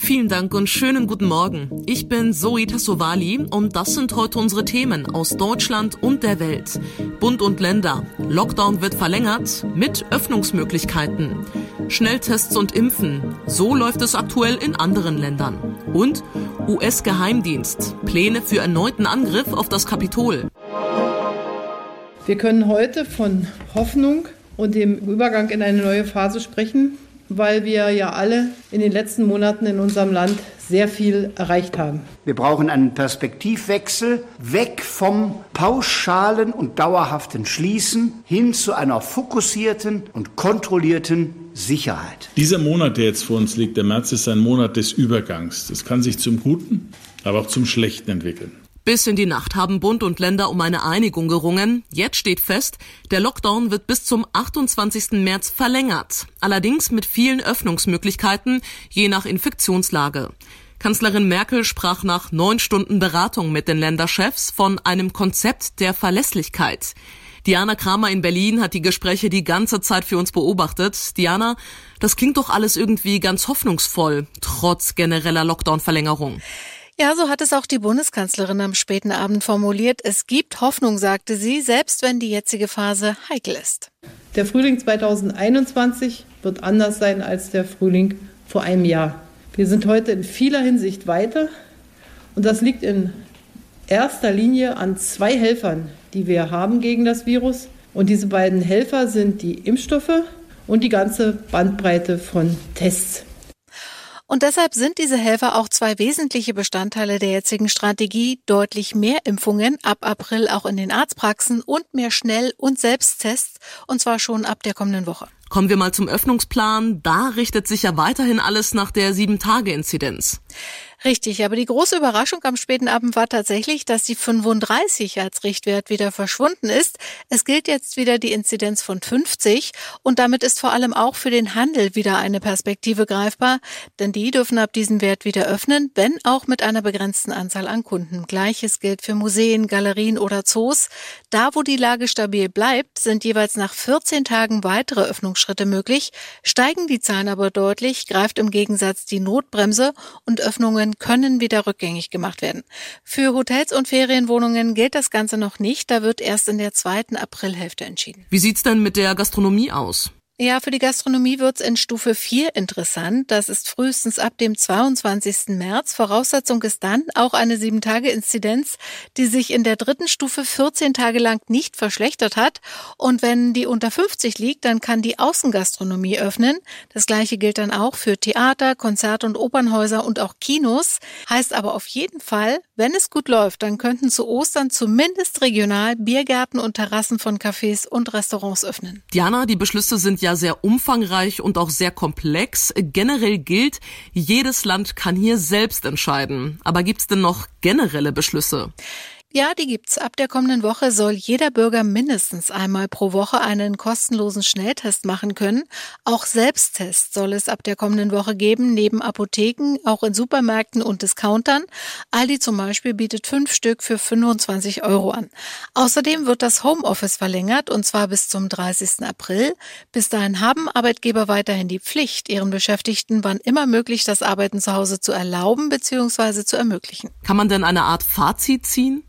Vielen Dank und schönen guten Morgen. Ich bin Zoe Tassovali und das sind heute unsere Themen aus Deutschland und der Welt. Bund und Länder. Lockdown wird verlängert mit Öffnungsmöglichkeiten. Schnelltests und Impfen. So läuft es aktuell in anderen Ländern. Und US-Geheimdienst. Pläne für erneuten Angriff auf das Kapitol. Wir können heute von Hoffnung und dem Übergang in eine neue Phase sprechen, weil wir ja alle in den letzten Monaten in unserem Land sehr viel erreicht haben. Wir brauchen einen Perspektivwechsel weg vom pauschalen und dauerhaften Schließen hin zu einer fokussierten und kontrollierten Sicherheit. Dieser Monat, der jetzt vor uns liegt, der März, ist ein Monat des Übergangs. Das kann sich zum Guten, aber auch zum Schlechten entwickeln. Bis in die Nacht haben Bund und Länder um eine Einigung gerungen. Jetzt steht fest, der Lockdown wird bis zum 28. März verlängert. Allerdings mit vielen Öffnungsmöglichkeiten, je nach Infektionslage. Kanzlerin Merkel sprach nach neun Stunden Beratung mit den Länderchefs von einem Konzept der Verlässlichkeit. Diana Kramer in Berlin hat die Gespräche die ganze Zeit für uns beobachtet. Diana, das klingt doch alles irgendwie ganz hoffnungsvoll, trotz genereller Lockdown-Verlängerung. Ja, so hat es auch die Bundeskanzlerin am späten Abend formuliert. Es gibt Hoffnung, sagte sie, selbst wenn die jetzige Phase heikel ist. Der Frühling 2021 wird anders sein als der Frühling vor einem Jahr. Wir sind heute in vieler Hinsicht weiter und das liegt in erster Linie an zwei Helfern, die wir haben gegen das Virus. Und diese beiden Helfer sind die Impfstoffe und die ganze Bandbreite von Tests. Und deshalb sind diese Helfer auch zwei wesentliche Bestandteile der jetzigen Strategie. Deutlich mehr Impfungen ab April auch in den Arztpraxen und mehr Schnell- und Selbsttests, und zwar schon ab der kommenden Woche. Kommen wir mal zum Öffnungsplan. Da richtet sich ja weiterhin alles nach der 7-Tage-Inzidenz. Richtig, aber die große Überraschung am späten Abend war tatsächlich, dass die 35 als Richtwert wieder verschwunden ist. Es gilt jetzt wieder die Inzidenz von 50 und damit ist vor allem auch für den Handel wieder eine Perspektive greifbar, denn die dürfen ab diesem Wert wieder öffnen, wenn auch mit einer begrenzten Anzahl an Kunden. Gleiches gilt für Museen, Galerien oder Zoos. Da, wo die Lage stabil bleibt, sind jeweils nach 14 Tagen weitere Öffnungsschritte möglich. Steigen die Zahlen aber deutlich, greift im Gegensatz die Notbremse und Öffnungen Wohnungen können wieder rückgängig gemacht werden. Für Hotels und Ferienwohnungen gilt das Ganze noch nicht. Da wird erst in der zweiten Aprilhälfte entschieden. Wie sieht's denn mit der Gastronomie aus? Ja, für die Gastronomie wird's in Stufe 4 interessant. Das ist frühestens ab dem 22. März. Voraussetzung ist dann auch eine 7-Tage-Inzidenz, die sich in der dritten Stufe 14 Tage lang nicht verschlechtert hat. Und wenn die unter 50 liegt, dann kann die Außengastronomie öffnen. Das gleiche gilt dann auch für Theater, Konzert- und Opernhäuser und auch Kinos. Heißt aber auf jeden Fall, wenn es gut läuft, dann könnten zu Ostern zumindest regional Biergärten und Terrassen von Cafés und Restaurants öffnen. Diana, die Beschlüsse sind ja sehr umfangreich und auch sehr komplex. Generell gilt, jedes Land kann hier selbst entscheiden. Aber gibt's denn noch generelle Beschlüsse? Ja, die gibt's. Ab der kommenden Woche soll jeder Bürger mindestens einmal pro Woche einen kostenlosen Schnelltest machen können. Auch Selbsttests soll es ab der kommenden Woche geben, neben Apotheken, auch in Supermärkten und Discountern. Aldi zum Beispiel bietet fünf Stück für 25 Euro an. Außerdem wird das Homeoffice verlängert und zwar bis zum 30. April. Bis dahin haben Arbeitgeber weiterhin die Pflicht, ihren Beschäftigten wann immer möglich das Arbeiten zu Hause zu erlauben bzw. zu ermöglichen. Kann man denn eine Art Fazit ziehen?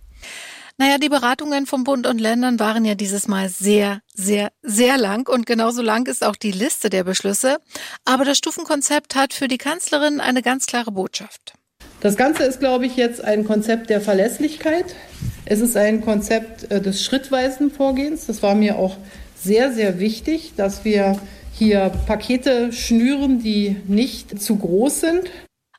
Naja, die Beratungen vom Bund und Ländern waren ja dieses Mal sehr, sehr, sehr lang und genauso lang ist auch die Liste der Beschlüsse. Aber das Stufenkonzept hat für die Kanzlerin eine ganz klare Botschaft. Das Ganze ist, glaube ich, jetzt ein Konzept der Verlässlichkeit. Es ist ein Konzept äh, des schrittweisen Vorgehens. Das war mir auch sehr, sehr wichtig, dass wir hier Pakete schnüren, die nicht zu groß sind.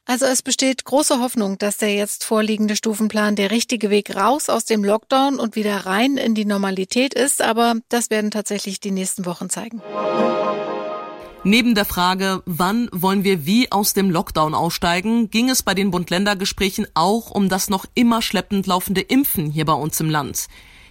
Also es besteht große Hoffnung, dass der jetzt vorliegende Stufenplan der richtige Weg raus aus dem Lockdown und wieder rein in die Normalität ist, aber das werden tatsächlich die nächsten Wochen zeigen. Neben der Frage, wann wollen wir wie aus dem Lockdown aussteigen, ging es bei den Bund-Länder-Gesprächen auch um das noch immer schleppend laufende Impfen hier bei uns im Land.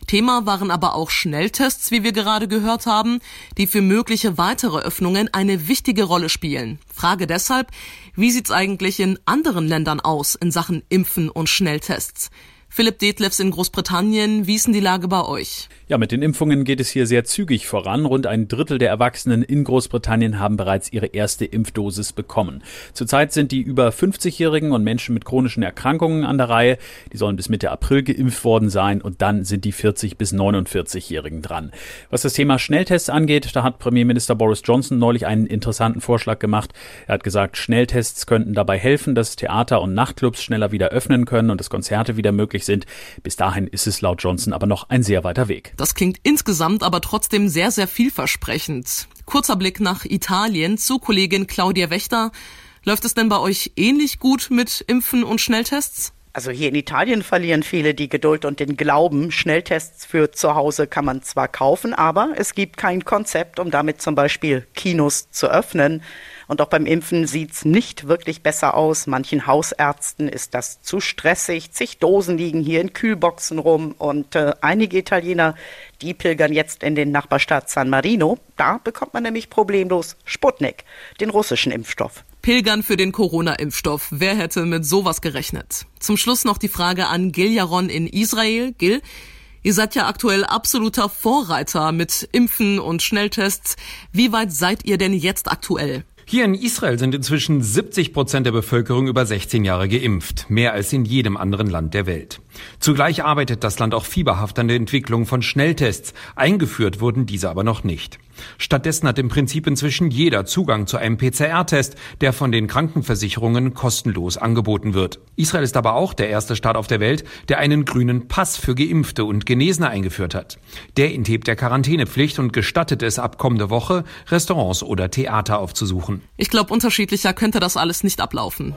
Thema waren aber auch Schnelltests, wie wir gerade gehört haben, die für mögliche weitere Öffnungen eine wichtige Rolle spielen. Frage deshalb, wie sieht's eigentlich in anderen Ländern aus in Sachen Impfen und Schnelltests? Philipp Detlefs in Großbritannien, wie ist denn die Lage bei euch? Ja, mit den Impfungen geht es hier sehr zügig voran. Rund ein Drittel der Erwachsenen in Großbritannien haben bereits ihre erste Impfdosis bekommen. Zurzeit sind die über 50-Jährigen und Menschen mit chronischen Erkrankungen an der Reihe. Die sollen bis Mitte April geimpft worden sein und dann sind die 40 bis 49-Jährigen dran. Was das Thema Schnelltests angeht, da hat Premierminister Boris Johnson neulich einen interessanten Vorschlag gemacht. Er hat gesagt, Schnelltests könnten dabei helfen, dass Theater und Nachtclubs schneller wieder öffnen können und dass Konzerte wieder möglich sind. Bis dahin ist es laut Johnson aber noch ein sehr weiter Weg. Das klingt insgesamt aber trotzdem sehr, sehr vielversprechend. Kurzer Blick nach Italien zu Kollegin Claudia Wächter. Läuft es denn bei euch ähnlich gut mit Impfen und Schnelltests? Also hier in Italien verlieren viele die Geduld und den Glauben. Schnelltests für zu Hause kann man zwar kaufen, aber es gibt kein Konzept, um damit zum Beispiel Kinos zu öffnen. Und auch beim Impfen sieht's nicht wirklich besser aus. Manchen Hausärzten ist das zu stressig. Zig Dosen liegen hier in Kühlboxen rum. Und äh, einige Italiener, die pilgern jetzt in den Nachbarstaat San Marino. Da bekommt man nämlich problemlos Sputnik, den russischen Impfstoff. Pilgern für den Corona-Impfstoff. Wer hätte mit sowas gerechnet? Zum Schluss noch die Frage an Gil Jaron in Israel. Gil, Ihr seid ja aktuell absoluter Vorreiter mit Impfen und Schnelltests. Wie weit seid ihr denn jetzt aktuell? Hier in Israel sind inzwischen 70 Prozent der Bevölkerung über 16 Jahre geimpft, mehr als in jedem anderen Land der Welt. Zugleich arbeitet das Land auch fieberhaft an der Entwicklung von Schnelltests. Eingeführt wurden diese aber noch nicht. Stattdessen hat im Prinzip inzwischen jeder Zugang zu einem PCR-Test, der von den Krankenversicherungen kostenlos angeboten wird. Israel ist aber auch der erste Staat auf der Welt, der einen grünen Pass für Geimpfte und Genesene eingeführt hat. Der enthebt der Quarantänepflicht und gestattet es ab kommende Woche, Restaurants oder Theater aufzusuchen. Ich glaube, unterschiedlicher könnte das alles nicht ablaufen.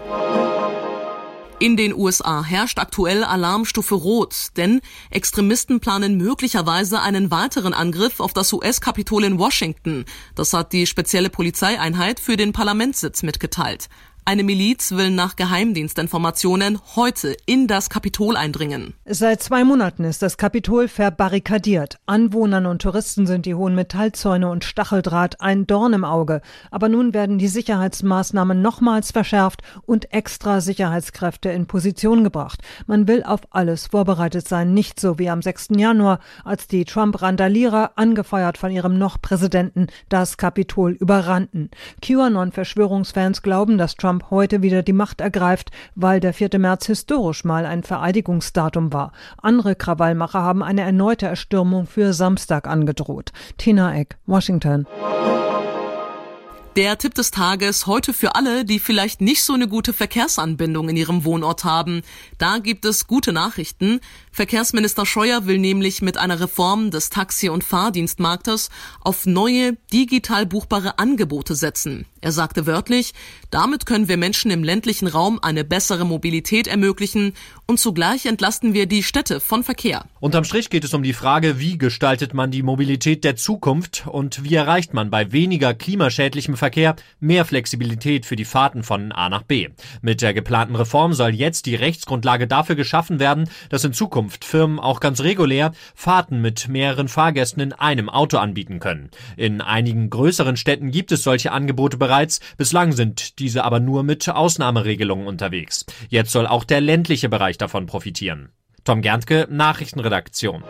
In den USA herrscht aktuell Alarmstufe Rot, denn Extremisten planen möglicherweise einen weiteren Angriff auf das US-Kapitol in Washington. Das hat die spezielle Polizeieinheit für den Parlamentssitz mitgeteilt. Eine Miliz will nach Geheimdienstinformationen heute in das Kapitol eindringen. Seit zwei Monaten ist das Kapitol verbarrikadiert. Anwohnern und Touristen sind die hohen Metallzäune und Stacheldraht ein Dorn im Auge. Aber nun werden die Sicherheitsmaßnahmen nochmals verschärft und extra Sicherheitskräfte in Position gebracht. Man will auf alles vorbereitet sein, nicht so wie am 6. Januar, als die Trump-Randalierer, angefeuert von ihrem noch Präsidenten, das Kapitol überrannten. QAnon-Verschwörungsfans glauben, dass Trump Trump heute wieder die Macht ergreift, weil der 4. März historisch mal ein Vereidigungsdatum war. Andere Krawallmacher haben eine erneute Erstürmung für Samstag angedroht. Tina Eck, Washington. Der Tipp des Tages heute für alle, die vielleicht nicht so eine gute Verkehrsanbindung in ihrem Wohnort haben. Da gibt es gute Nachrichten. Verkehrsminister Scheuer will nämlich mit einer Reform des Taxi- und Fahrdienstmarktes auf neue, digital buchbare Angebote setzen. Er sagte wörtlich, damit können wir Menschen im ländlichen Raum eine bessere Mobilität ermöglichen und zugleich entlasten wir die Städte von Verkehr. Unterm Strich geht es um die Frage, wie gestaltet man die Mobilität der Zukunft und wie erreicht man bei weniger klimaschädlichem Verkehr mehr Flexibilität für die Fahrten von A nach B. Mit der geplanten Reform soll jetzt die Rechtsgrundlage dafür geschaffen werden, dass in Zukunft Firmen auch ganz regulär Fahrten mit mehreren Fahrgästen in einem Auto anbieten können. In einigen größeren Städten gibt es solche Angebote bereits, bislang sind diese aber nur mit Ausnahmeregelungen unterwegs. Jetzt soll auch der ländliche Bereich davon profitieren. Tom Gerntke, Nachrichtenredaktion.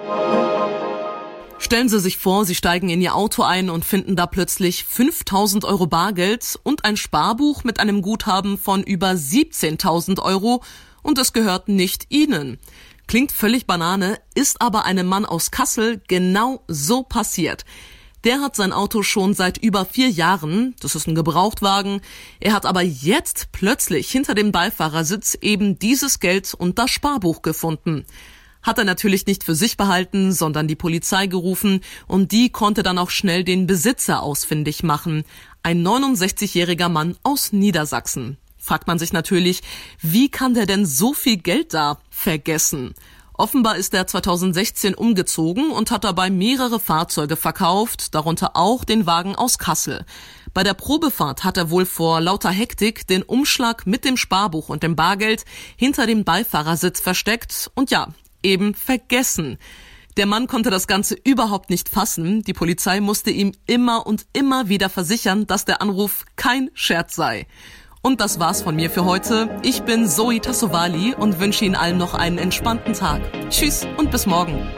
Stellen Sie sich vor, Sie steigen in Ihr Auto ein und finden da plötzlich 5000 Euro Bargeld und ein Sparbuch mit einem Guthaben von über 17.000 Euro und es gehört nicht Ihnen. Klingt völlig Banane, ist aber einem Mann aus Kassel genau so passiert. Der hat sein Auto schon seit über vier Jahren, das ist ein Gebrauchtwagen, er hat aber jetzt plötzlich hinter dem Beifahrersitz eben dieses Geld und das Sparbuch gefunden hat er natürlich nicht für sich behalten, sondern die Polizei gerufen und die konnte dann auch schnell den Besitzer ausfindig machen. Ein 69-jähriger Mann aus Niedersachsen. Fragt man sich natürlich, wie kann der denn so viel Geld da vergessen? Offenbar ist er 2016 umgezogen und hat dabei mehrere Fahrzeuge verkauft, darunter auch den Wagen aus Kassel. Bei der Probefahrt hat er wohl vor lauter Hektik den Umschlag mit dem Sparbuch und dem Bargeld hinter dem Beifahrersitz versteckt und ja, eben vergessen. Der Mann konnte das Ganze überhaupt nicht fassen. Die Polizei musste ihm immer und immer wieder versichern, dass der Anruf kein Scherz sei. Und das war's von mir für heute. Ich bin Zoe Tassovali und wünsche Ihnen allen noch einen entspannten Tag. Tschüss und bis morgen.